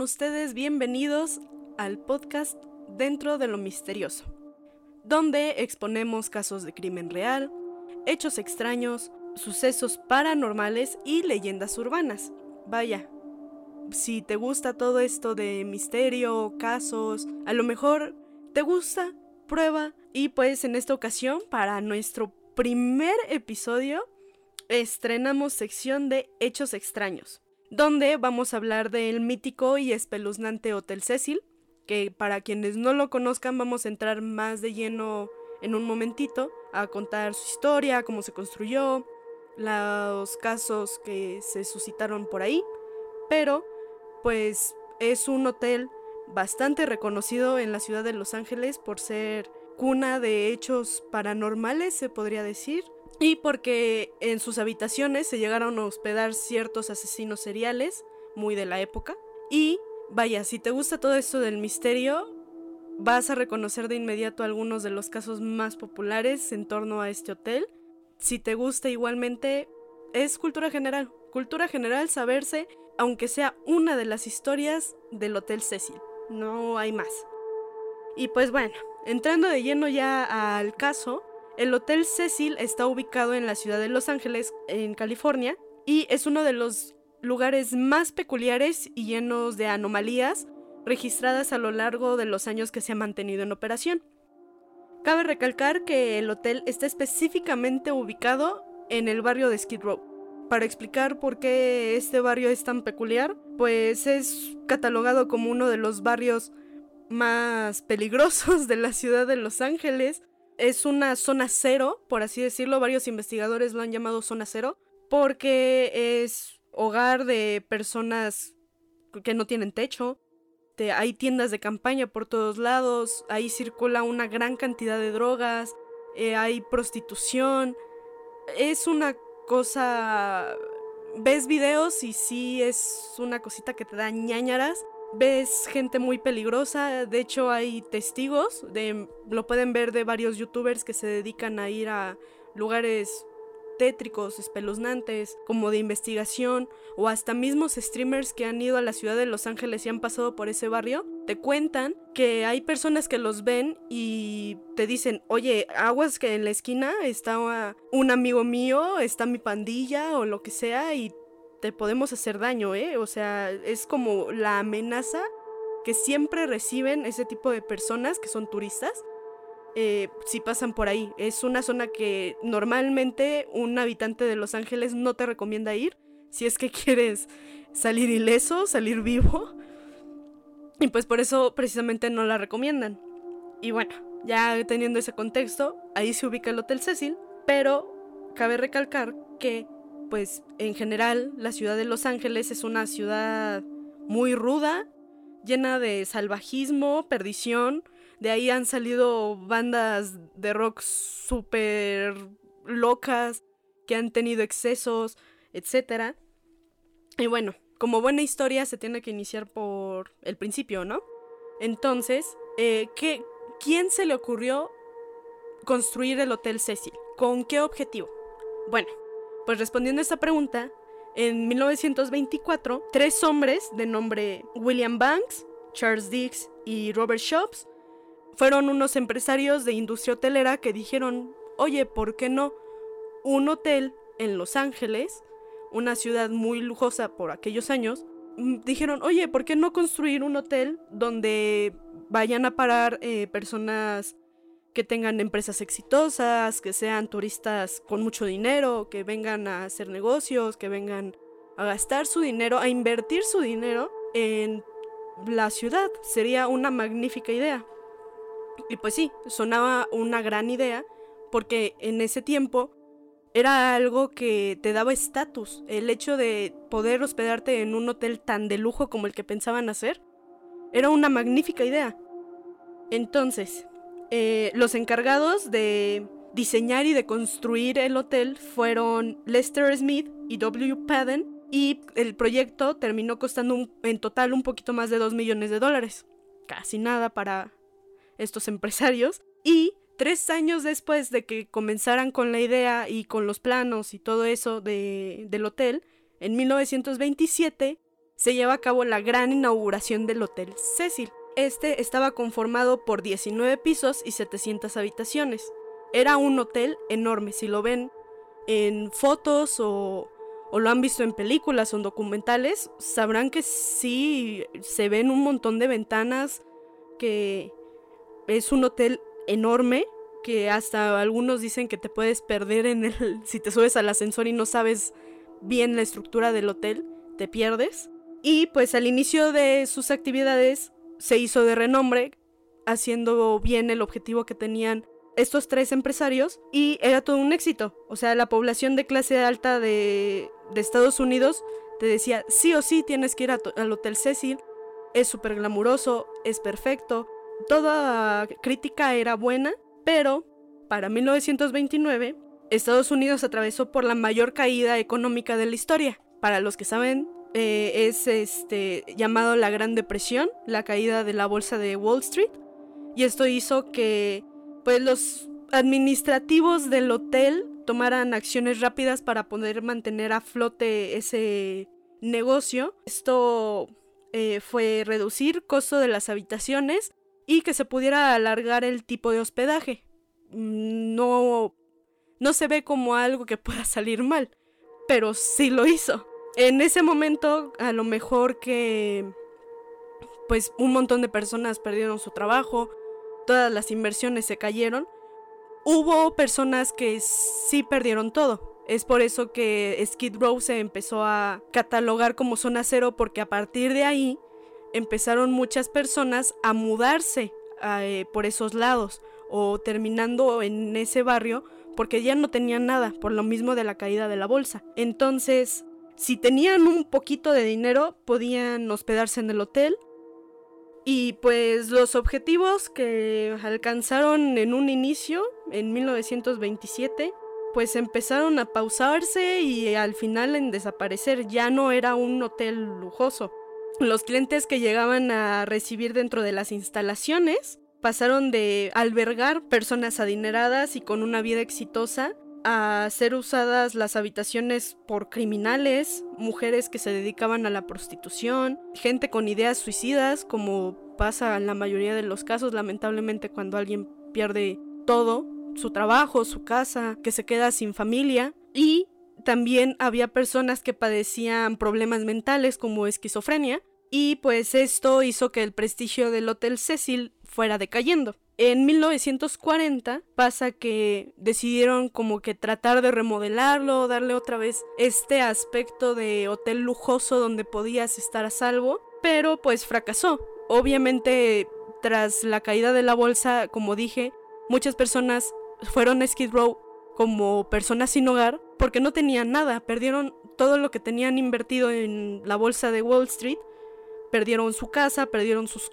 Ustedes bienvenidos al podcast Dentro de lo Misterioso, donde exponemos casos de crimen real, hechos extraños, sucesos paranormales y leyendas urbanas. Vaya, si te gusta todo esto de misterio, casos, a lo mejor te gusta, prueba. Y pues en esta ocasión, para nuestro primer episodio, estrenamos sección de hechos extraños donde vamos a hablar del mítico y espeluznante Hotel Cecil, que para quienes no lo conozcan vamos a entrar más de lleno en un momentito a contar su historia, cómo se construyó, los casos que se suscitaron por ahí, pero pues es un hotel bastante reconocido en la ciudad de Los Ángeles por ser cuna de hechos paranormales, se podría decir, y porque en sus habitaciones se llegaron a hospedar ciertos asesinos seriales, muy de la época. Y vaya, si te gusta todo esto del misterio, vas a reconocer de inmediato algunos de los casos más populares en torno a este hotel. Si te gusta igualmente, es cultura general. Cultura general saberse, aunque sea una de las historias del Hotel Cecil. No hay más. Y pues bueno, entrando de lleno ya al caso, el Hotel Cecil está ubicado en la ciudad de Los Ángeles, en California, y es uno de los lugares más peculiares y llenos de anomalías registradas a lo largo de los años que se ha mantenido en operación. Cabe recalcar que el hotel está específicamente ubicado en el barrio de Skid Row. Para explicar por qué este barrio es tan peculiar, pues es catalogado como uno de los barrios más peligrosos de la ciudad de Los Ángeles es una zona cero, por así decirlo. Varios investigadores lo han llamado zona cero porque es hogar de personas que no tienen techo. hay tiendas de campaña por todos lados. Ahí circula una gran cantidad de drogas. Eh, hay prostitución. Es una cosa... Ves videos y sí es una cosita que te da ñañaras ves gente muy peligrosa. De hecho, hay testigos, de, lo pueden ver de varios youtubers que se dedican a ir a lugares tétricos, espeluznantes, como de investigación, o hasta mismos streamers que han ido a la ciudad de Los Ángeles y han pasado por ese barrio, te cuentan que hay personas que los ven y te dicen, oye, aguas que en la esquina está un amigo mío, está mi pandilla o lo que sea, y te podemos hacer daño, ¿eh? O sea, es como la amenaza que siempre reciben ese tipo de personas que son turistas eh, si pasan por ahí. Es una zona que normalmente un habitante de Los Ángeles no te recomienda ir si es que quieres salir ileso, salir vivo. Y pues por eso precisamente no la recomiendan. Y bueno, ya teniendo ese contexto, ahí se ubica el Hotel Cecil, pero cabe recalcar que pues en general la ciudad de Los Ángeles es una ciudad muy ruda, llena de salvajismo, perdición. De ahí han salido bandas de rock súper locas que han tenido excesos, etc. Y bueno, como buena historia se tiene que iniciar por el principio, ¿no? Entonces, eh, ¿qué, ¿quién se le ocurrió construir el Hotel Cecil? ¿Con qué objetivo? Bueno, pues respondiendo a esta pregunta, en 1924, tres hombres de nombre William Banks, Charles Dix y Robert Shops fueron unos empresarios de industria hotelera que dijeron, oye, ¿por qué no un hotel en Los Ángeles, una ciudad muy lujosa por aquellos años? Mm, dijeron, oye, ¿por qué no construir un hotel donde vayan a parar eh, personas que tengan empresas exitosas, que sean turistas con mucho dinero, que vengan a hacer negocios, que vengan a gastar su dinero, a invertir su dinero en la ciudad. Sería una magnífica idea. Y pues sí, sonaba una gran idea porque en ese tiempo era algo que te daba estatus. El hecho de poder hospedarte en un hotel tan de lujo como el que pensaban hacer era una magnífica idea. Entonces, eh, los encargados de diseñar y de construir el hotel fueron Lester Smith y W. Padden y el proyecto terminó costando en total un poquito más de 2 millones de dólares. Casi nada para estos empresarios. Y tres años después de que comenzaran con la idea y con los planos y todo eso del hotel, en 1927 se lleva a cabo la gran inauguración del Hotel Cecil. Este estaba conformado por 19 pisos y 700 habitaciones. Era un hotel enorme, si lo ven en fotos o, o lo han visto en películas o en documentales, sabrán que sí se ven un montón de ventanas, que es un hotel enorme, que hasta algunos dicen que te puedes perder en el si te subes al ascensor y no sabes bien la estructura del hotel, te pierdes. Y pues al inicio de sus actividades se hizo de renombre, haciendo bien el objetivo que tenían estos tres empresarios y era todo un éxito. O sea, la población de clase alta de, Estados Unidos te decía, sí o sí tienes que ir al Hotel Cecil, es súper glamuroso, es perfecto. Toda crítica era buena, pero para 1929 Estados Unidos atravesó por la mayor caída económica de la historia. Para los que saben, eh, es este, llamado la Gran Depresión, la caída de la bolsa de Wall Street. Y esto hizo que pues, los administrativos del hotel tomaran acciones rápidas para poder mantener a flote ese negocio. Esto eh, fue reducir costo de las habitaciones y que se pudiera alargar el tipo de hospedaje. No no se ve como algo que pueda salir mal, pero sí lo hizo. En ese momento, a lo mejor que pues un montón de personas perdieron su trabajo, todas las inversiones se cayeron, hubo personas que sí perdieron todo. Es por eso que Skid Row se empezó a catalogar como zona cero porque a partir de ahí empezaron muchas personas a mudarse eh, por esos lados o terminando en ese barrio porque ya no tenían nada por lo mismo de la caída de la bolsa. Entonces, si tenían un poquito de dinero, podían hospedarse en el hotel. Y pues los objetivos que alcanzaron en un inicio, en 1927, pues empezaron a pausarse y al final en desaparecer. Ya no era un hotel lujoso. Los clientes que llegaban a recibir dentro de las instalaciones pasaron de albergar personas adineradas y con una vida exitosa a ser usadas las habitaciones por criminales, mujeres que se dedicaban a la prostitución, gente con ideas suicidas, como pasa en la mayoría de los casos, lamentablemente cuando alguien pierde todo, su trabajo, su casa, que se queda sin familia, y también había personas que padecían problemas mentales como esquizofrenia, y pues esto hizo que el prestigio del Hotel Cecil fuera decayendo. En 1940 pasa que decidieron como que tratar de remodelarlo, darle otra vez este aspecto de hotel lujoso donde podías estar a salvo, pero pues fracasó. Obviamente tras la caída de la bolsa, como dije, muchas personas fueron a Skid Row como personas sin hogar porque no tenían nada, perdieron todo lo que tenían invertido en la bolsa de Wall Street, perdieron su casa, perdieron sus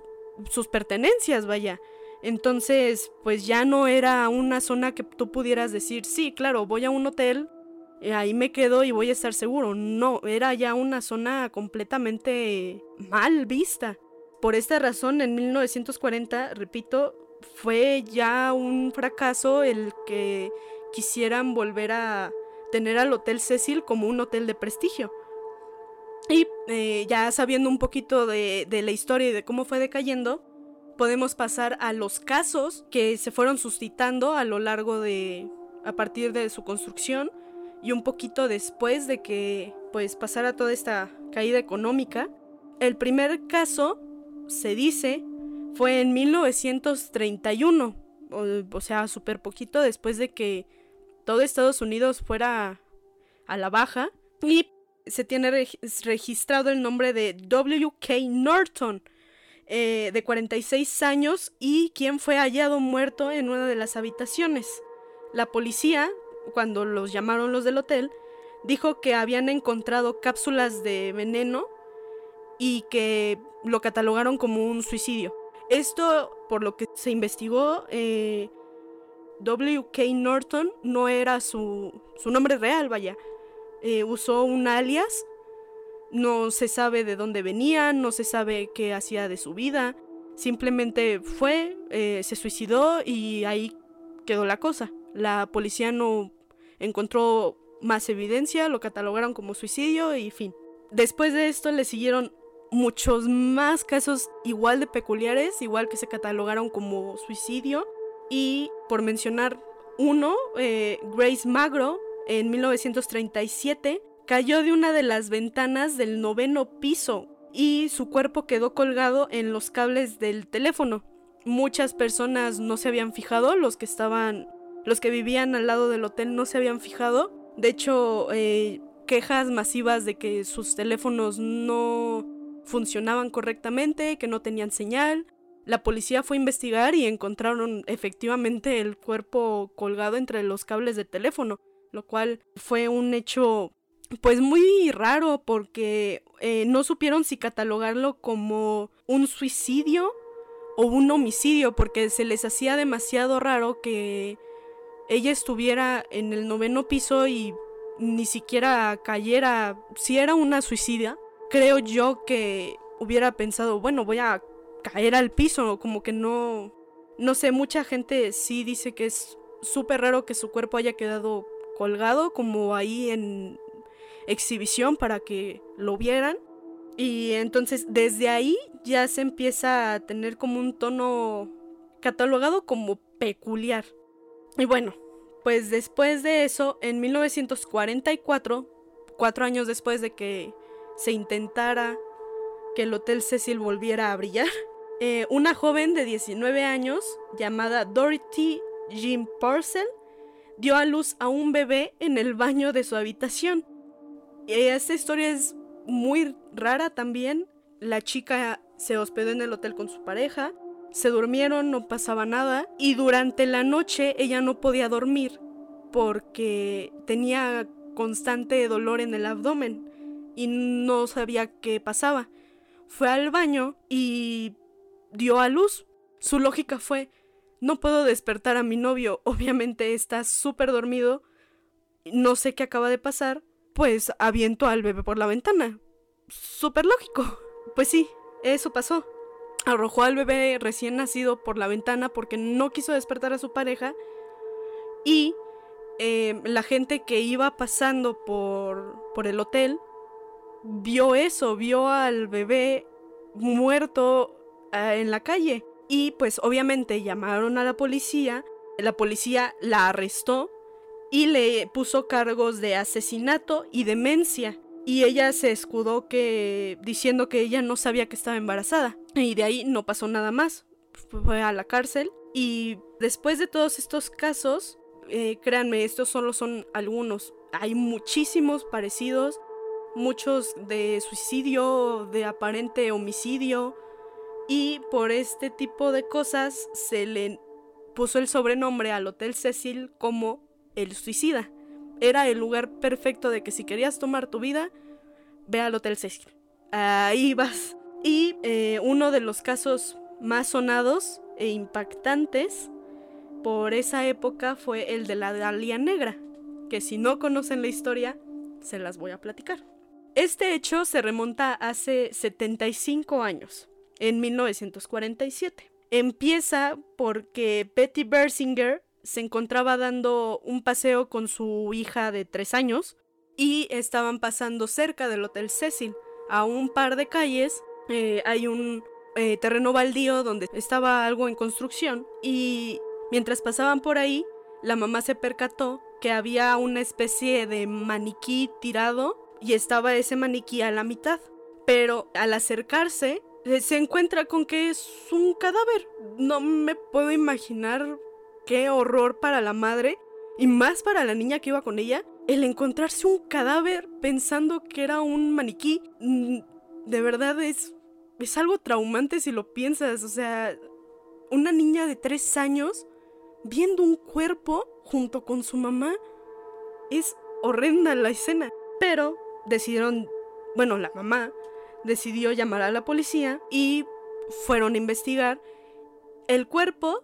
sus pertenencias, vaya. Entonces, pues ya no era una zona que tú pudieras decir, sí, claro, voy a un hotel, eh, ahí me quedo y voy a estar seguro. No, era ya una zona completamente mal vista. Por esta razón, en 1940, repito, fue ya un fracaso el que quisieran volver a tener al Hotel Cecil como un hotel de prestigio. Y eh, ya sabiendo un poquito de, la historia y de cómo fue decayendo, podemos pasar a los casos que se fueron suscitando a lo largo de, a partir de su construcción y un poquito después de que pues pasara toda esta caída económica. El primer caso, se dice, fue en 1931, o, o sea, súper poquito después de que todo Estados Unidos fuera a la baja. Y se tiene registrado el nombre de W.K. Norton, eh, de 46 años, y quien fue hallado muerto en una de las habitaciones. La policía, cuando los llamaron los del hotel, dijo que habían encontrado cápsulas de veneno y que lo catalogaron como un suicidio. Esto, por lo que se investigó, eh, W.K. Norton no era su, su nombre real, vaya. Eh, usó un alias. No se sabe de dónde venía, no se sabe qué hacía de su vida. Simplemente fue, eh, se suicidó y ahí quedó la cosa. La policía no encontró más evidencia, lo catalogaron como suicidio y fin. Después de esto le siguieron muchos más casos igual de peculiares, igual que se catalogaron como suicidio. Y por mencionar uno, eh, Grace Magro, en 1937, cayó de una de las ventanas del noveno piso y su cuerpo quedó colgado en los cables del teléfono. Muchas personas no se habían fijado, los que estaban, los que vivían al lado del hotel no se habían fijado. De hecho, eh, quejas masivas de que sus teléfonos no funcionaban correctamente, que no tenían señal. La policía fue a investigar y encontraron efectivamente el cuerpo colgado entre los cables de teléfono, lo cual fue un hecho pues muy raro porque eh, no supieron si catalogarlo como un suicidio o un homicidio porque se les hacía demasiado raro que ella estuviera en el noveno piso y ni siquiera cayera, si era una suicida, creo yo que hubiera pensado, bueno, voy a caer al piso, como que no, no sé, mucha gente sí dice que es súper raro que su cuerpo haya quedado colgado como ahí en exhibición para que lo vieran. Y entonces desde ahí ya se empieza a tener como un tono catalogado como peculiar. Y bueno, pues después de eso, en 1944, cuatro años después de que se intentara que el Hotel Cecil volviera a brillar, eh, una joven de 19 años llamada Dorothy Jean Parcel dio a luz a un bebé en el baño de su habitación. Esta historia es muy rara también. La chica se hospedó en el hotel con su pareja, se durmieron, no pasaba nada, y durante la noche ella no podía dormir porque tenía constante dolor en el abdomen y no sabía qué pasaba. Fue al baño y dio a luz. Su lógica fue, no puedo despertar a mi novio, obviamente está súper dormido, no sé qué acaba de pasar, pues aviento al bebé por la ventana. Súper lógico. Pues sí, eso pasó. Arrojó al bebé recién nacido por la ventana porque no quiso despertar a su pareja. Y eh, la gente que iba pasando por, por el hotel vio eso, vio al bebé muerto ah, en la calle. Y pues obviamente llamaron a la policía. La policía la arrestó y le puso cargos de asesinato y demencia. Y ella se escudó que diciendo que ella no sabía que estaba embarazada. Y de ahí no pasó nada más. Fue a la cárcel. Y después de todos estos casos, eh, créanme, estos solo son algunos. Hay muchísimos parecidos. Muchos de suicidio, de aparente homicidio. Y por este tipo de cosas se le puso el sobrenombre al Hotel Cecil como el suicida. Era el lugar perfecto de que si querías tomar tu vida, ve al Hotel Cecil. Ahí vas. Y eh, uno de los casos más sonados e impactantes por esa época fue el de la Dalia Negra, que si no conocen la historia, se las voy a platicar. Este hecho se remonta hace 75 años, en 1947. Empieza porque Betty Bersinger se encontraba dando un paseo con su hija de tres años y estaban pasando cerca del Hotel Cecil. A un par de calles eh, hay un eh, terreno baldío donde estaba algo en construcción y mientras pasaban por ahí, la mamá se percató que había una especie de maniquí tirado y estaba ese maniquí a la mitad. Pero al acercarse, eh, se encuentra con que es un cadáver. No me puedo imaginar qué horror para la madre y más para la niña que iba con ella, el encontrarse un cadáver pensando que era un maniquí, mm, de verdad es, es algo traumante si lo piensas, o sea, una niña de tres años viendo un cuerpo junto con su mamá, es horrenda la escena, pero decidieron, bueno, la mamá decidió llamar a la policía y fueron a investigar. El cuerpo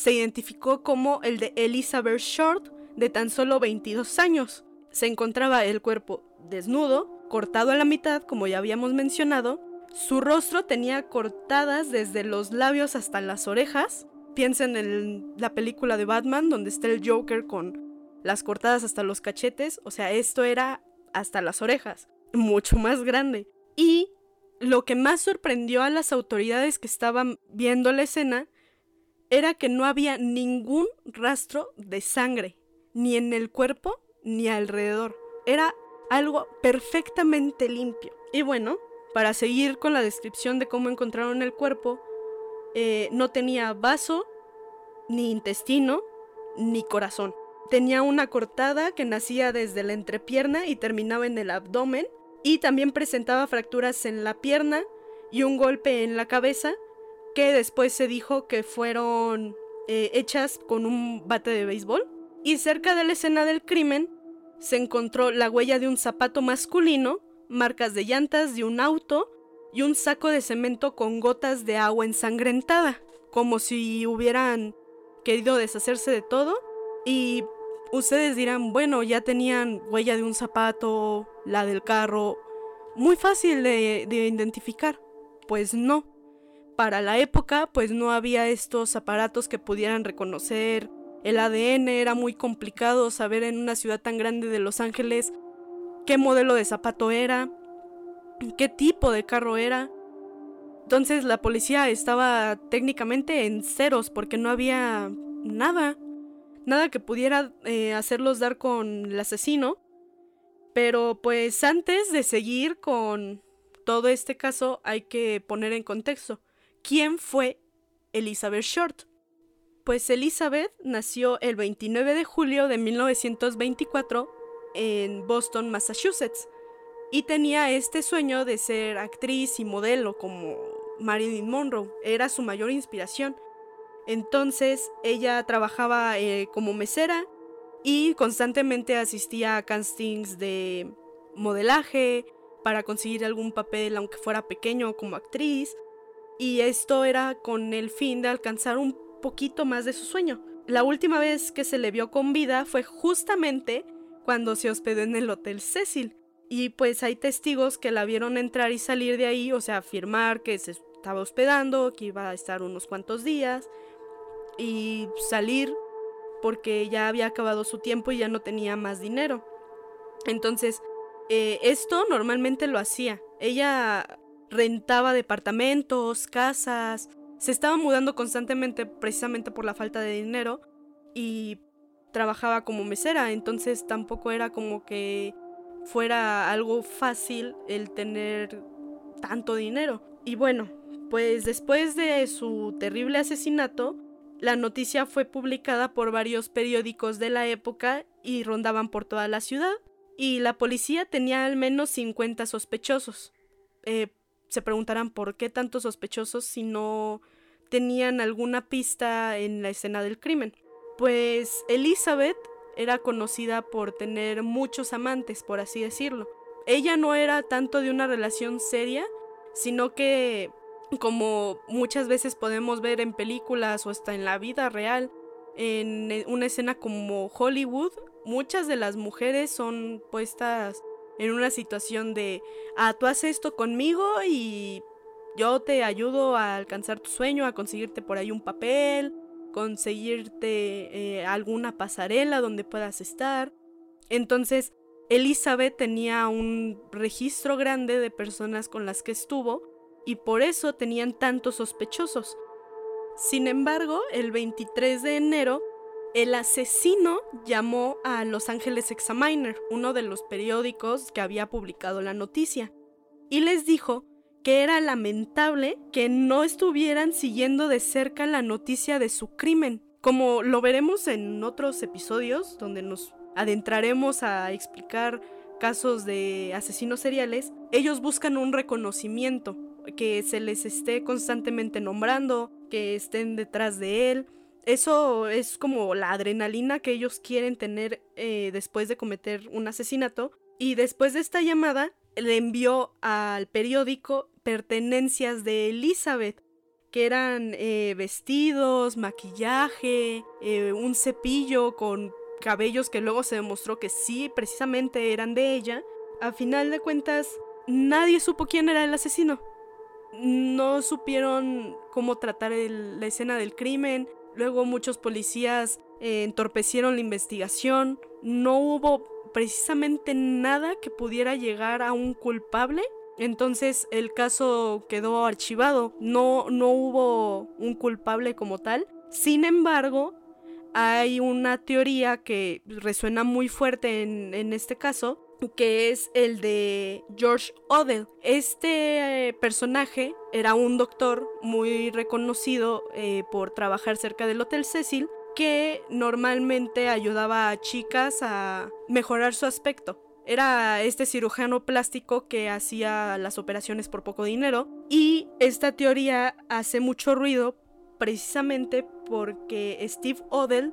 se identificó como el de Elizabeth Short, de tan solo 22 años. Se encontraba el cuerpo desnudo, cortado a la mitad, como ya habíamos mencionado. Su rostro tenía cortadas desde los labios hasta las orejas. Piensen en la película de Batman, donde está el Joker con las cortadas hasta los cachetes. O sea, esto era hasta las orejas. mucho más grande. Y lo que más sorprendió a las autoridades que estaban viendo la escena era que no había ningún rastro de sangre, ni en el cuerpo ni alrededor. Era algo perfectamente limpio. Y bueno, para seguir con la descripción de cómo encontraron el cuerpo, eh, no tenía vaso, ni intestino, ni corazón. Tenía una cortada que nacía desde la entrepierna y terminaba en el abdomen, y también presentaba fracturas en la pierna y un golpe en la cabeza, que después se dijo que fueron eh, hechas con un bate de béisbol. Y cerca de la escena del crimen se encontró la huella de un zapato masculino, marcas de llantas de un auto y un saco de cemento con gotas de agua ensangrentada, como si hubieran querido deshacerse de todo. Y ustedes dirán, bueno, ya tenían huella de un zapato, la del carro, muy fácil de, de identificar. Pues no. Para la época, pues no había estos aparatos que pudieran reconocer el ADN, era muy complicado saber en una ciudad tan grande de Los Ángeles qué modelo de zapato era, qué tipo de carro era. Entonces la policía estaba técnicamente en ceros porque no había nada, nada que pudiera eh, hacerlos dar con el asesino. Pero pues antes de seguir con todo este caso hay que poner en contexto quién fue Elizabeth Short. Pues Elizabeth nació el 29 de julio de 1924 en Boston, Massachusetts, y tenía este sueño de ser actriz y modelo como Marilyn Monroe, era su mayor inspiración. Entonces ella trabajaba eh, como mesera y constantemente asistía a castings de modelaje para conseguir algún papel aunque fuera pequeño como actriz y esto era con el fin de alcanzar un poquito más de su sueño. La última vez que se le vio con vida fue justamente cuando se hospedó en el Hotel Cecil. Y pues hay testigos que la vieron entrar y salir de ahí, o sea, afirmar que se estaba hospedando, que iba a estar unos cuantos días y salir porque ya había acabado su tiempo y ya no tenía más dinero. Entonces, eh, esto normalmente lo hacía. Ella rentaba departamentos, casas, se estaba mudando constantemente precisamente por la falta de dinero y trabajaba como mesera, entonces tampoco era como que fuera algo fácil el tener tanto dinero. Y bueno, pues después de su terrible asesinato, la noticia fue publicada por varios periódicos de la época y rondaban por toda la ciudad. Y la policía tenía al menos 50 sospechosos. Eh, se preguntarán por qué tantos sospechosos si no tenían alguna pista en la escena del crimen. Pues Elizabeth era conocida por tener muchos amantes, por así decirlo. Ella no era tanto de una relación seria, sino que, como muchas veces podemos ver en películas o hasta en la vida real, en una escena como Hollywood, muchas de las mujeres son puestas en una situación de, ah, tú haces esto conmigo y yo te ayudo a alcanzar tu sueño, a conseguirte por ahí un papel, conseguirte eh, alguna pasarela donde puedas estar. Entonces, Elizabeth tenía un registro grande de personas con las que estuvo y por eso tenían tantos sospechosos. Sin embargo, el 23 de enero el asesino llamó a Los Ángeles Examiner, uno de los periódicos que había publicado la noticia, y les dijo que era lamentable que no estuvieran siguiendo de cerca la noticia de su crimen. Como lo veremos en otros episodios, donde nos adentraremos a explicar casos de asesinos seriales, ellos buscan un reconocimiento, que se les esté constantemente nombrando, que estén detrás de él, eso es como la adrenalina que ellos quieren tener eh, después de cometer un asesinato. Y después de esta llamada, le envió al periódico pertenencias de Elizabeth, que eran eh, vestidos, maquillaje, eh, un cepillo con cabellos que luego se demostró que sí, precisamente eran de ella. A final de cuentas, nadie supo quién era el asesino. No supieron cómo tratar la escena del crimen, Luego muchos policías eh, entorpecieron la investigación. No hubo precisamente nada que pudiera llegar a un culpable. Entonces el caso quedó archivado, no, no hubo un culpable como tal. Sin embargo, hay una teoría que resuena muy fuerte en, en este caso, que es el de George Odell. Este eh, personaje era un doctor muy reconocido eh, por trabajar cerca del Hotel Cecil que normalmente ayudaba a chicas a mejorar su aspecto. Era este cirujano plástico que hacía las operaciones por poco dinero y esta teoría hace mucho ruido precisamente porque Steve Odell,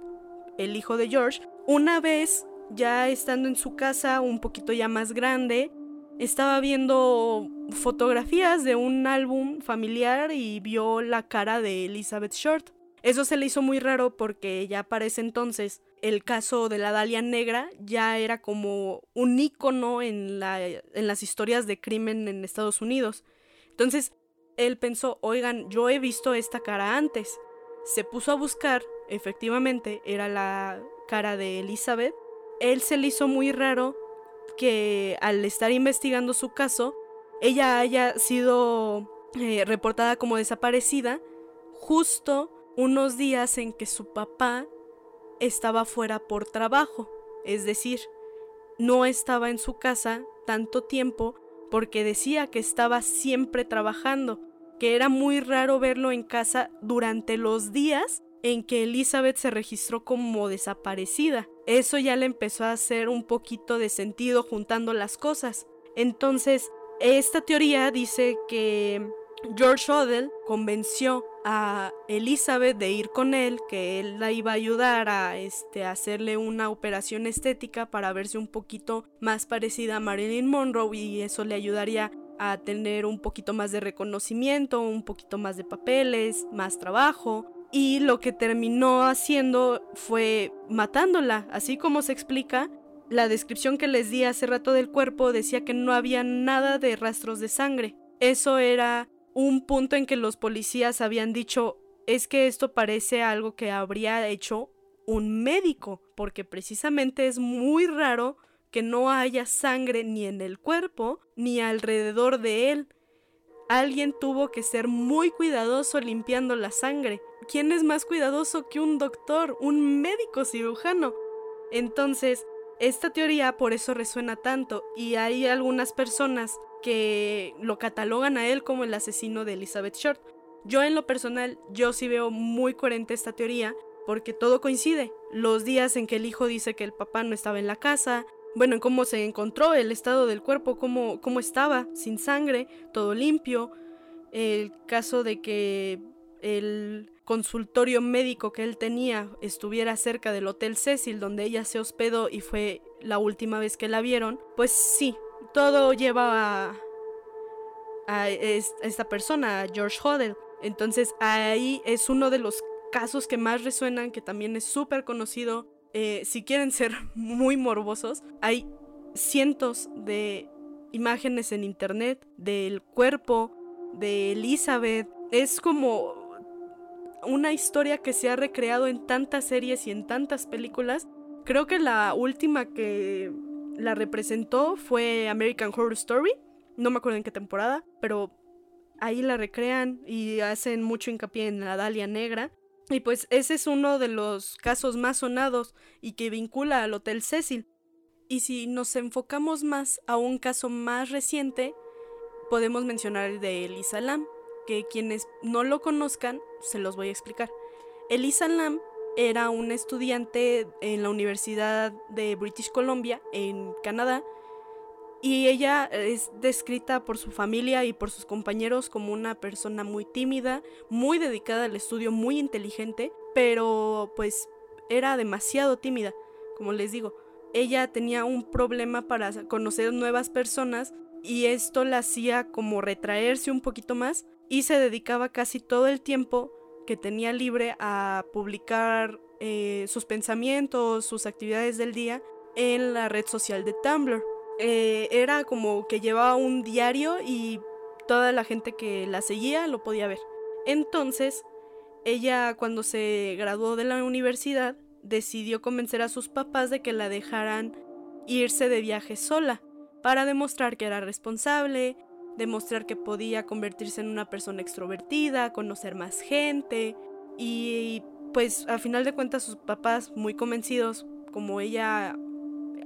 el hijo de George, una vez ya estando en su casa un poquito ya más grande, estaba viendo fotografías de un álbum familiar y vio la cara de Elizabeth Short. Eso se le hizo muy raro porque ya para ese entonces el caso de la Dalia Negra ya era como un ícono en, la, en las historias de crimen en Estados Unidos. Entonces él pensó, oigan, yo he visto esta cara antes. Se puso a buscar, efectivamente, era la cara de Elizabeth él se le hizo muy raro que al estar investigando su caso, ella haya sido eh, reportada como desaparecida justo unos días en que su papá estaba fuera por trabajo, es decir, no estaba en su casa tanto tiempo porque decía que estaba siempre trabajando, que era muy raro verlo en casa durante los días en que Elizabeth se registró como desaparecida. Eso ya le empezó a hacer un poquito de sentido juntando las cosas. Entonces, esta teoría dice que George Odell convenció a Elizabeth de ir con él, que él la iba a ayudar a este, hacerle una operación estética para verse un poquito más parecida a Marilyn Monroe y eso le ayudaría a tener un poquito más de reconocimiento, un poquito más de papeles, más trabajo y lo que terminó haciendo fue matándola, así como se explica. La descripción que les di hace rato del cuerpo decía que no había nada de rastros de sangre. Eso era un punto en que los policías habían dicho es que esto parece algo que habría hecho un médico, porque precisamente es muy raro que no haya sangre ni en el cuerpo ni alrededor de él. Alguien tuvo que ser muy cuidadoso limpiando la sangre. ¿Quién es más cuidadoso que un doctor, un médico cirujano? Entonces, esta teoría por eso resuena tanto y hay algunas personas que lo catalogan a él como el asesino de Elizabeth Short. Yo en lo personal, yo sí veo muy coherente esta teoría porque todo coincide. Los días en que el hijo dice que el papá no estaba en la casa, bueno, en cómo se encontró el estado del cuerpo, cómo, cómo estaba, sin sangre, todo limpio. El caso de que el consultorio médico que él tenía estuviera cerca del Hotel Cecil, donde ella se hospedó y fue la última vez que la vieron, pues sí, todo lleva a, a esta persona, a George Hodel. Entonces ahí es uno de los casos que más resuenan, que también es súper conocido eh, si quieren ser muy morbosos, hay cientos de imágenes en internet del cuerpo de Elizabeth. Es como una historia que se ha recreado en tantas series y en tantas películas. Creo que la última que la representó fue American Horror Story. No me acuerdo en qué temporada, pero ahí la recrean y hacen mucho hincapié en la Dalia Negra. Y pues ese es uno de los casos más sonados y que vincula al Hotel Cecil. Y si nos enfocamos más a un caso más reciente, podemos mencionar el de Elisa Lam, que quienes no lo conozcan, se los voy a explicar. Elisa Lam era una estudiante en la Universidad de British Columbia, en Canadá, y ella es descrita por su familia y por sus compañeros como una persona muy tímida, muy dedicada al estudio, muy inteligente, pero pues era demasiado tímida, como les digo. Ella tenía un problema para conocer nuevas personas y esto la hacía como retraerse un poquito más y se dedicaba casi todo el tiempo que tenía libre a publicar eh, sus pensamientos, sus actividades del día en la red social de Tumblr. Eh, era como que llevaba un diario y toda la gente que la seguía lo podía ver. Entonces, ella cuando se graduó de la universidad decidió convencer a sus papás de que la dejaran irse de viaje sola, para demostrar que era responsable, demostrar que podía convertirse en una persona extrovertida, conocer más gente y pues a final de cuentas sus papás muy convencidos, como ella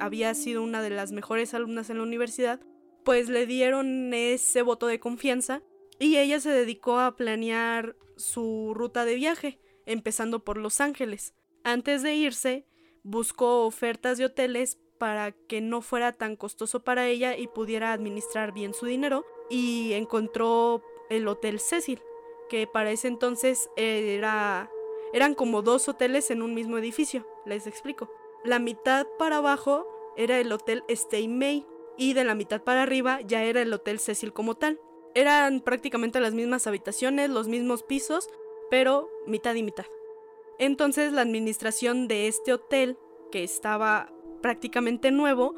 había sido una de las mejores alumnas en la universidad, pues le dieron ese voto de confianza y ella se dedicó a planear su ruta de viaje, empezando por Los Ángeles. Antes de irse, buscó ofertas de hoteles para que no fuera tan costoso para ella y pudiera administrar bien su dinero y encontró el Hotel Cecil, que para ese entonces era eran como dos hoteles en un mismo edificio, les explico. La mitad para abajo era el Hotel Stay May y de la mitad para arriba ya era el Hotel Cecil como tal. Eran prácticamente las mismas habitaciones, los mismos pisos, pero mitad y mitad. Entonces la administración de este hotel, que estaba prácticamente nuevo,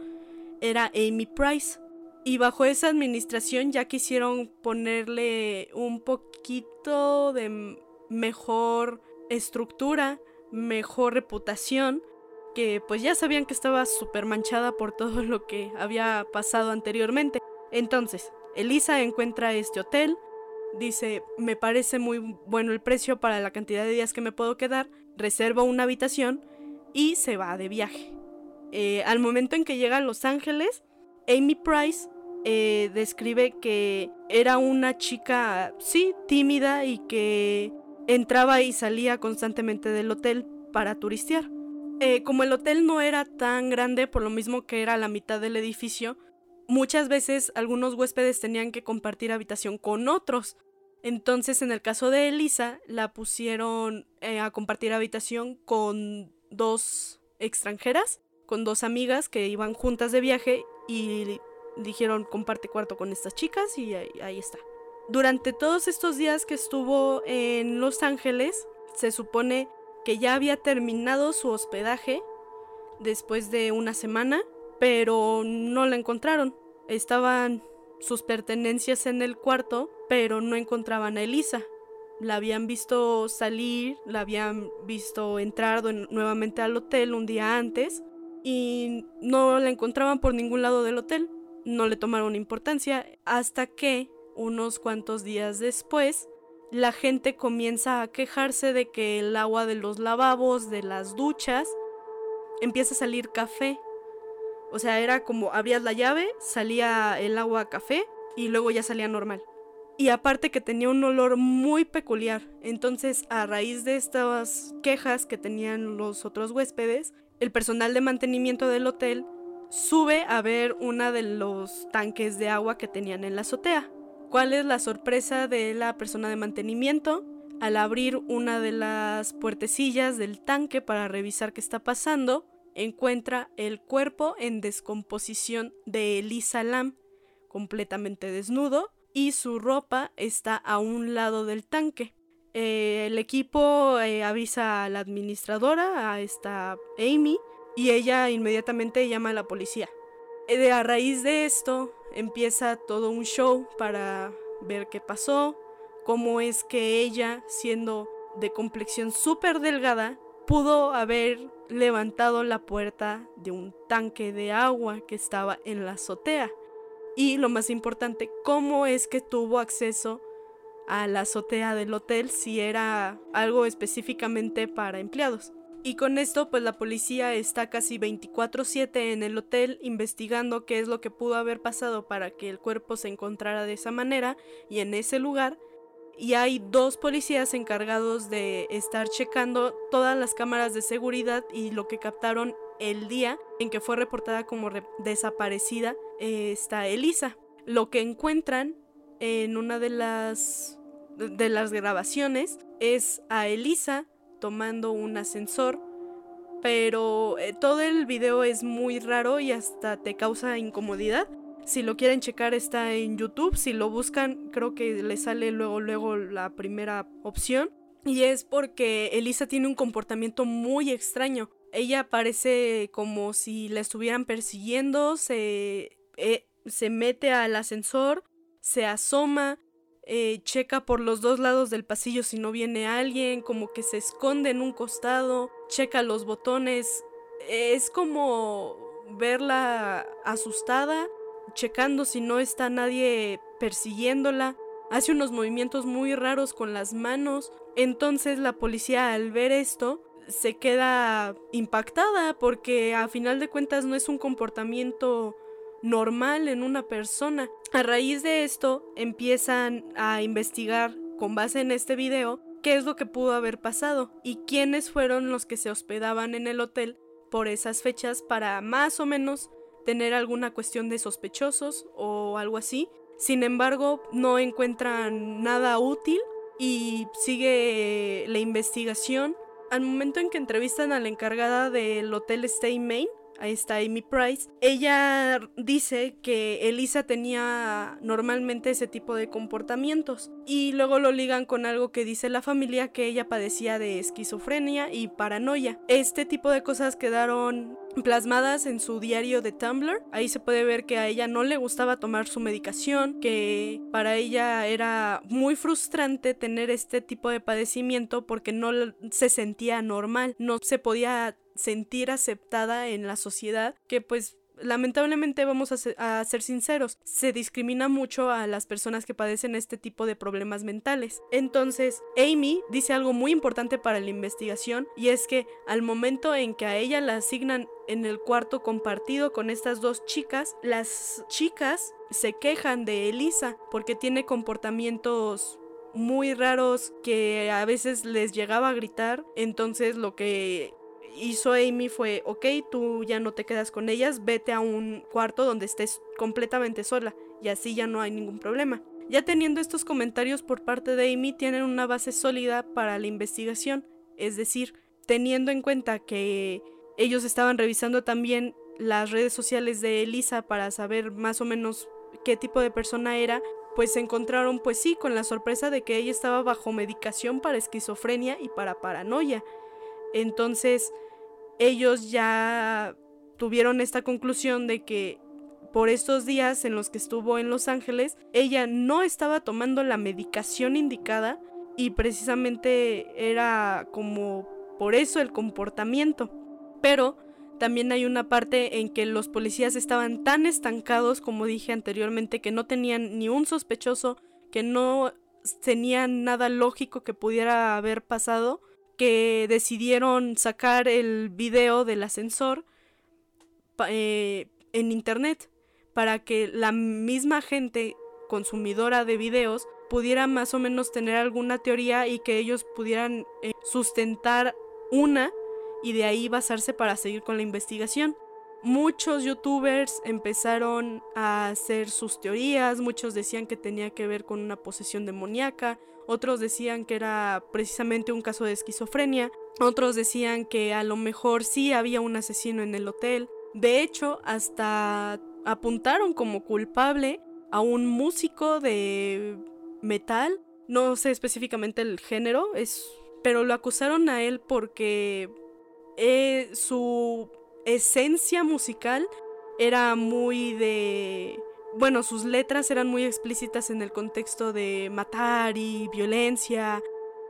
era Amy Price. Y bajo esa administración ya quisieron ponerle un poquito de mejor estructura, mejor reputación, que pues ya sabían que estaba súper manchada por todo lo que había pasado anteriormente. Entonces, Elisa encuentra este hotel, dice, me parece muy bueno el precio para la cantidad de días que me puedo quedar, reserva una habitación y se va de viaje. Eh, al momento en que llega a Los Ángeles, Amy Price eh, describe que era una chica, sí, tímida y que entraba y salía constantemente del hotel para turistear. Eh, como el hotel no era tan grande, por lo mismo que era la mitad del edificio, muchas veces algunos huéspedes tenían que compartir habitación con otros. Entonces, en el caso de Elisa, la pusieron a compartir habitación con dos extranjeras con dos amigas que iban juntas de viaje y dijeron comparte cuarto con estas chicas y ahí, está. Durante todos estos días que estuvo en Los Ángeles, se supone que ya había terminado su hospedaje después de una semana, pero no la encontraron. Estaban sus pertenencias en el cuarto, pero no encontraban a Elisa. La habían visto salir, la habían visto entrar nuevamente al hotel un día antes, y no la encontraban por ningún lado del hotel. No le tomaron importancia hasta que, unos cuantos días después, la gente comienza a quejarse de que el agua de los lavabos, de las duchas, empieza a salir café. O sea, era como abrías la llave, salía el agua café y luego ya salía normal. Y aparte que tenía un olor muy peculiar. Entonces, a raíz de estas quejas que tenían los otros huéspedes, el personal de mantenimiento del hotel sube a ver una de los tanques de agua que tenían en la azotea. ¿Cuál es la sorpresa de la persona de mantenimiento? Al abrir una de las puertecillas del tanque para revisar qué está pasando, encuentra el cuerpo en descomposición de Elisa Lam, completamente desnudo, y su ropa está a un lado del tanque. Eh, el equipo eh, avisa a la administradora, a esta Amy, y ella inmediatamente llama a la policía. Eh, a raíz de esto empieza todo un show para ver qué pasó, cómo es que ella, siendo de complexión súper delgada, pudo haber levantado la puerta de un tanque de agua que estaba en la azotea. Y lo más importante, cómo es que tuvo acceso a la azotea del hotel si era algo específicamente para empleados. Y con esto pues la policía está casi 24/7 en el hotel investigando qué es lo que pudo haber pasado para que el cuerpo se encontrara de esa manera y en ese lugar. Y hay dos policías encargados de estar checando todas las cámaras de seguridad y lo que captaron el día en que fue reportada como desaparecida eh, está Elisa. Lo que encuentran en una de las de las grabaciones es a Elisa tomando un ascensor, pero eh, todo el video es muy raro y hasta te causa incomodidad. Si lo quieren checar está en YouTube, si lo buscan creo que le sale luego luego la primera opción y es porque Elisa tiene un comportamiento muy extraño. Ella parece como si la estuvieran persiguiendo, se, eh, se mete al ascensor se asoma, eh, checa por los dos lados del pasillo si no viene alguien, como que se esconde en un costado, checa los botones. Es como verla asustada, checando si no está nadie persiguiéndola. Hace unos movimientos muy raros con las manos. Entonces la policía al ver esto se queda impactada porque a final de cuentas no es un comportamiento normal en una persona. A raíz de esto empiezan a investigar con base en este video qué es lo que pudo haber pasado y quiénes fueron los que se hospedaban en el hotel por esas fechas para más o menos tener alguna cuestión de sospechosos o algo así. Sin embargo, no encuentran nada útil y sigue la investigación. Al momento en que entrevistan a la encargada del hotel Stay Main, ahí está Amy Price, ella dice que Elisa tenía normalmente ese tipo de comportamientos y luego lo ligan con algo que dice la familia que ella padecía de esquizofrenia y paranoia. Este tipo de cosas quedaron plasmadas en su diario de Tumblr. Ahí se puede ver que a ella no le gustaba tomar su medicación, que para ella era muy frustrante tener este tipo de padecimiento porque no se sentía normal, no se podía sentir aceptada en la sociedad, que pues lamentablemente vamos a ser, sinceros, se discrimina mucho a las personas que padecen este tipo de problemas mentales. Entonces, Amy dice algo muy importante para la investigación y es que al momento en que a ella la asignan en el cuarto compartido con estas dos chicas, las chicas se quejan de Elisa porque tiene comportamientos muy raros que a veces les llegaba a gritar, entonces lo que hizo Amy fue, ok, tú ya no te quedas con ellas, vete a un cuarto donde estés completamente sola y así ya no hay ningún problema. Ya teniendo estos comentarios por parte de Amy tienen una base sólida para la investigación, es decir, teniendo en cuenta que ellos estaban revisando también las redes sociales de Elisa para saber más o menos qué tipo de persona era, pues se encontraron pues sí con la sorpresa de que ella estaba bajo medicación para esquizofrenia y para paranoia. Entonces ellos ya tuvieron esta conclusión de que por estos días en los que estuvo en Los Ángeles, ella no estaba tomando la medicación indicada y precisamente era como por eso el comportamiento. Pero también hay una parte en que los policías estaban tan estancados, como dije anteriormente, que no tenían ni un sospechoso, que no tenían nada lógico que pudiera haber pasado que decidieron sacar el video del ascensor eh, en internet para que la misma gente consumidora de videos pudiera más o menos tener alguna teoría y que ellos pudieran eh, sustentar una y de ahí basarse para seguir con la investigación. Muchos youtubers empezaron a hacer sus teorías, muchos decían que tenía que ver con una posesión demoníaca, otros decían que era precisamente un caso de esquizofrenia, otros decían que a lo mejor sí había un asesino en el hotel. De hecho, hasta apuntaron como culpable a un músico de metal, no sé específicamente el género, es, pero lo acusaron a él porque eh, su esencia musical era muy de bueno, sus letras eran muy explícitas en el contexto de matar y violencia.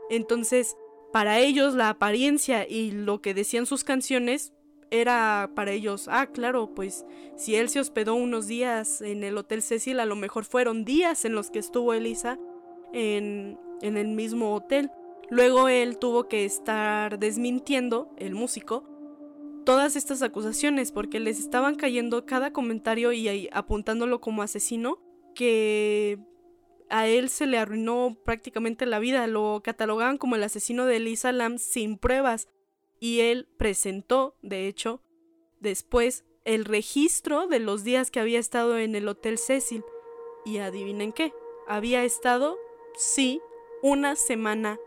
Entonces, para ellos la apariencia y lo que decían sus canciones era para ellos, ah, claro, pues si él se hospedó unos días en el Hotel Cecil, a lo mejor fueron días en los que estuvo Elisa en, en el mismo hotel. Luego él tuvo que estar desmintiendo, el músico, todas estas acusaciones porque les estaban cayendo cada comentario y apuntándolo como asesino que a él se le arruinó prácticamente la vida, lo catalogaban como el asesino de Elisa Lam sin pruebas. Y él presentó, de hecho, después el registro de los días que había estado en el Hotel Cecil. Y adivinen qué, había estado, sí, una semana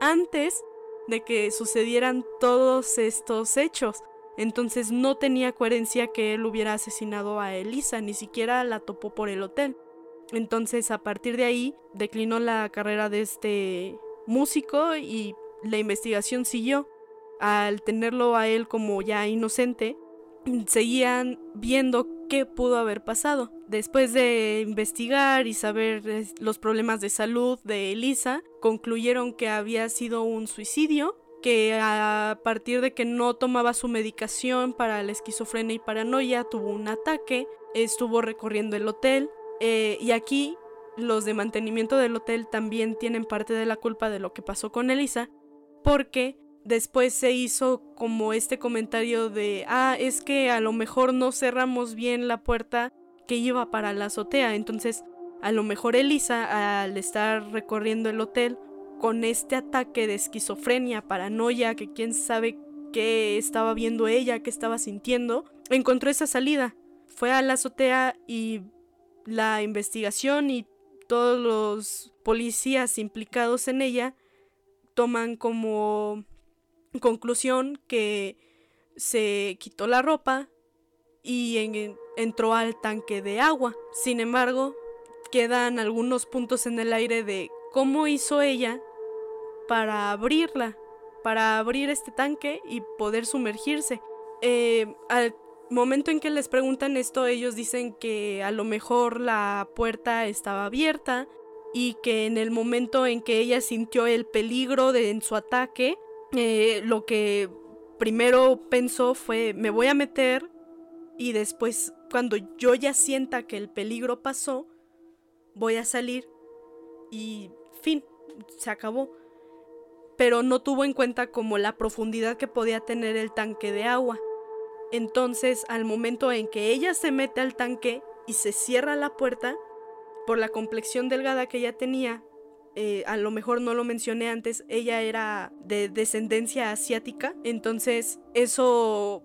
antes de que sucedieran todos estos hechos. Entonces no tenía coherencia que él hubiera asesinado a Elisa, ni siquiera la topó por el hotel. Entonces a partir de ahí declinó la carrera de este músico y la investigación siguió. Al tenerlo a él como ya inocente, seguían viendo qué pudo haber pasado. Después de investigar y saber los problemas de salud de Elisa, concluyeron que había sido un suicidio que a partir de que no tomaba su medicación para la esquizofrenia y paranoia tuvo un ataque, estuvo recorriendo el hotel eh, y aquí los de mantenimiento del hotel también tienen parte de la culpa de lo que pasó con Elisa porque después se hizo como este comentario de, ah, es que a lo mejor no cerramos bien la puerta que iba para la azotea, entonces a lo mejor Elisa al estar recorriendo el hotel con este ataque de esquizofrenia, paranoia, que quién sabe qué estaba viendo ella, qué estaba sintiendo, encontró esa salida. Fue a la azotea y la investigación y todos los policías implicados en ella toman como conclusión que se quitó la ropa y entró al tanque de agua. Sin embargo, quedan algunos puntos en el aire de cómo hizo ella para abrirla, para abrir este tanque y poder sumergirse. Eh, al momento en que les preguntan esto, ellos dicen que a lo mejor la puerta estaba abierta y que en el momento en que ella sintió el peligro de en su ataque, eh, lo que primero pensó fue me voy a meter y después cuando yo ya sienta que el peligro pasó, voy a salir y fin, se acabó pero no tuvo en cuenta como la profundidad que podía tener el tanque de agua. Entonces, al momento en que ella se mete al tanque y se cierra la puerta, por la complexión delgada que ella tenía, eh, a lo mejor no lo mencioné antes, ella era de descendencia asiática, entonces eso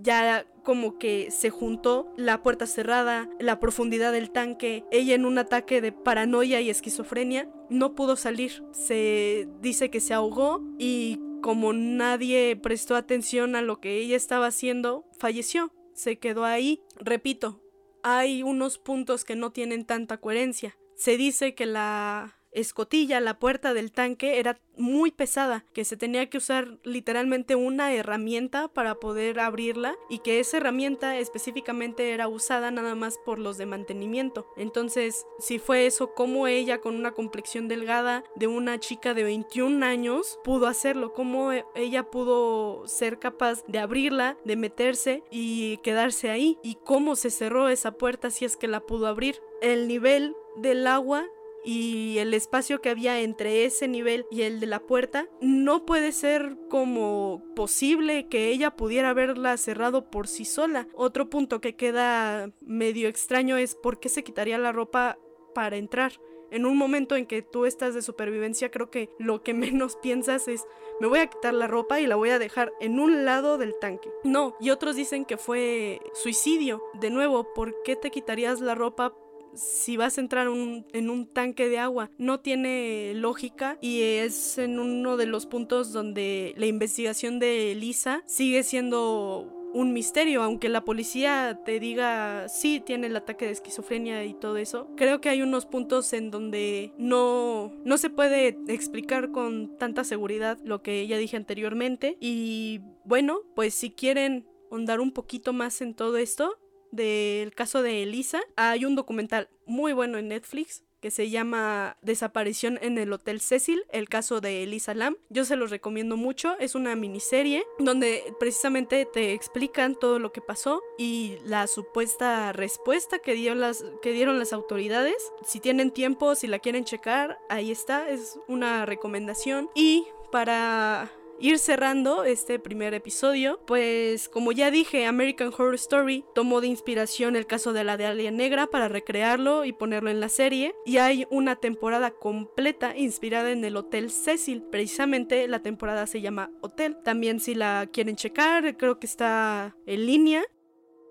ya como que se juntó la puerta cerrada, la profundidad del tanque, ella en un ataque de paranoia y esquizofrenia, no pudo salir. Se dice que se ahogó y como nadie prestó atención a lo que ella estaba haciendo, falleció. Se quedó ahí. Repito, hay unos puntos que no tienen tanta coherencia. Se dice que la escotilla, la puerta del tanque era muy pesada, que se tenía que usar literalmente una herramienta para poder abrirla y que esa herramienta específicamente era usada nada más por los de mantenimiento. Entonces, si fue eso, como ella con una complexión delgada de una chica de 21 años pudo hacerlo? ¿Cómo ella pudo ser capaz de abrirla, de meterse y quedarse ahí? ¿Y cómo se cerró esa puerta si es que la pudo abrir? El nivel del agua y el espacio que había entre ese nivel y el de la puerta, no puede ser como posible que ella pudiera haberla cerrado por sí sola. Otro punto que queda medio extraño es por qué se quitaría la ropa para entrar. En un momento en que tú estás de supervivencia, creo que lo que menos piensas es me voy a quitar la ropa y la voy a dejar en un lado del tanque. No, y otros dicen que fue suicidio. De nuevo, ¿por qué te quitarías la ropa si vas a entrar en un tanque de agua. No tiene lógica y es en uno de los puntos donde la investigación de Lisa sigue siendo un misterio, aunque la policía te diga sí tiene el ataque de esquizofrenia y todo eso. Creo que hay unos puntos en donde no no se puede explicar con tanta seguridad lo que ya dije anteriormente y bueno, pues si quieren ahondar un poquito más en todo esto, del caso de Elisa. Hay un documental muy bueno en Netflix que se llama Desaparición en el Hotel Cecil, el caso de Elisa Lam. Yo se los recomiendo mucho, es una miniserie donde precisamente te explican todo lo que pasó y la supuesta respuesta que, las, que dieron las autoridades. Si tienen tiempo, si la quieren checar, ahí está, es una recomendación. Y para ir cerrando este primer episodio, pues como ya dije, American Horror Story tomó de inspiración el caso de la de Alien Negra para recrearlo y ponerlo en la serie, y hay una temporada completa inspirada en el Hotel Cecil, precisamente la temporada se llama Hotel. También si la quieren checar, creo que está en línea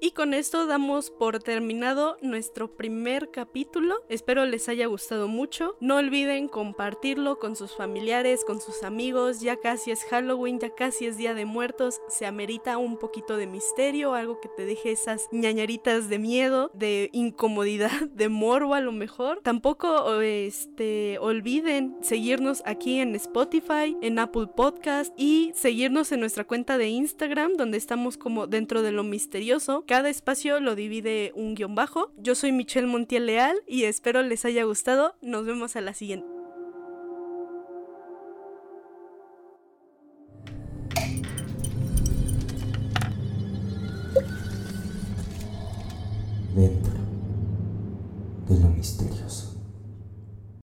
y con esto damos por terminado nuestro primer capítulo. Espero les haya gustado mucho. No olviden compartirlo con sus familiares, con sus amigos. Ya casi es Halloween, ya casi es Día de Muertos. Se amerita un poquito de misterio, algo que te deje esas ñañaritas de miedo, de incomodidad, de morbo a lo mejor. Tampoco este, olviden seguirnos aquí en Spotify, en Apple Podcast y seguirnos en nuestra cuenta de Instagram donde estamos como dentro de lo misterioso cada espacio lo divide un guion bajo. Yo soy Michelle Montiel Leal y espero les haya gustado. Nos vemos a la siguiente. Dentro de lo misterioso.